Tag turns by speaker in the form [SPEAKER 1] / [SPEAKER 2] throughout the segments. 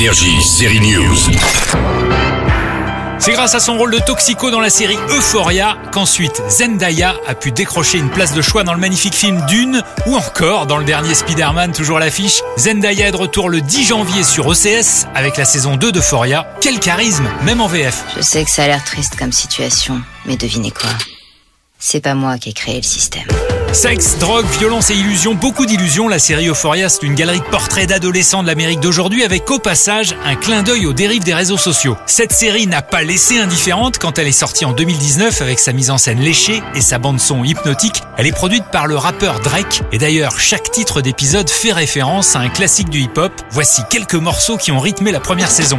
[SPEAKER 1] Énergie, série News.
[SPEAKER 2] C'est grâce à son rôle de toxico dans la série Euphoria qu'ensuite Zendaya a pu décrocher une place de choix dans le magnifique film Dune ou encore dans le dernier Spider-Man, toujours à l'affiche. Zendaya est de retour le 10 janvier sur OCS avec la saison 2 d'Euphoria. Quel charisme, même en VF.
[SPEAKER 3] Je sais que ça a l'air triste comme situation, mais devinez quoi? C'est pas moi qui ai créé le système.
[SPEAKER 2] Sexe, drogue, violence et illusions, beaucoup d'illusions. La série Euphoria, c'est une galerie de portraits d'adolescents de l'Amérique d'aujourd'hui avec au passage un clin d'œil aux dérives des réseaux sociaux. Cette série n'a pas laissé indifférente quand elle est sortie en 2019 avec sa mise en scène léchée et sa bande son hypnotique. Elle est produite par le rappeur Drake et d'ailleurs chaque titre d'épisode fait référence à un classique du hip-hop. Voici quelques morceaux qui ont rythmé la première saison.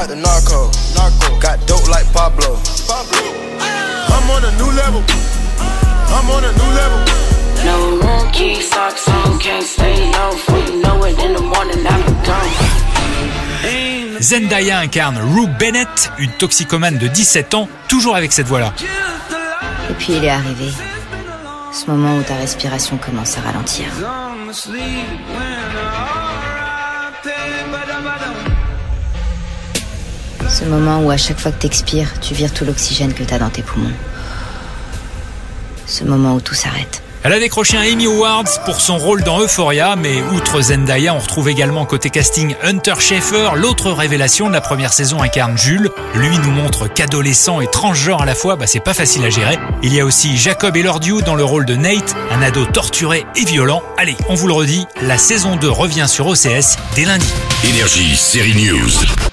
[SPEAKER 4] Like the narco. narco. Got dope like Pablo. Pablo. I'm on a new level. I'm on a new level.
[SPEAKER 5] No monkey socks on, can't stay low. For you know it in the morning, I'm gone.
[SPEAKER 2] Zendaya incarne Rue Bennett, une toxicomane de 17 ans, toujours avec cette voix-là.
[SPEAKER 3] Et puis il est arrivé. Ce moment où ta respiration commence à ralentir. Ce moment où à chaque fois que t'expires, tu vires tout l'oxygène que t'as dans tes poumons. Ce moment où tout s'arrête.
[SPEAKER 2] Elle a décroché un Emmy Awards pour son rôle dans Euphoria, mais outre Zendaya, on retrouve également côté casting Hunter Schaeffer, l'autre révélation de la première saison incarne Jules. Lui nous montre qu'adolescent et transgenre à la fois, bah c'est pas facile à gérer. Il y a aussi Jacob Elordiou dans le rôle de Nate, un ado torturé et violent. Allez, on vous le redit, la saison 2 revient sur OCS dès lundi.
[SPEAKER 1] Énergie, série News.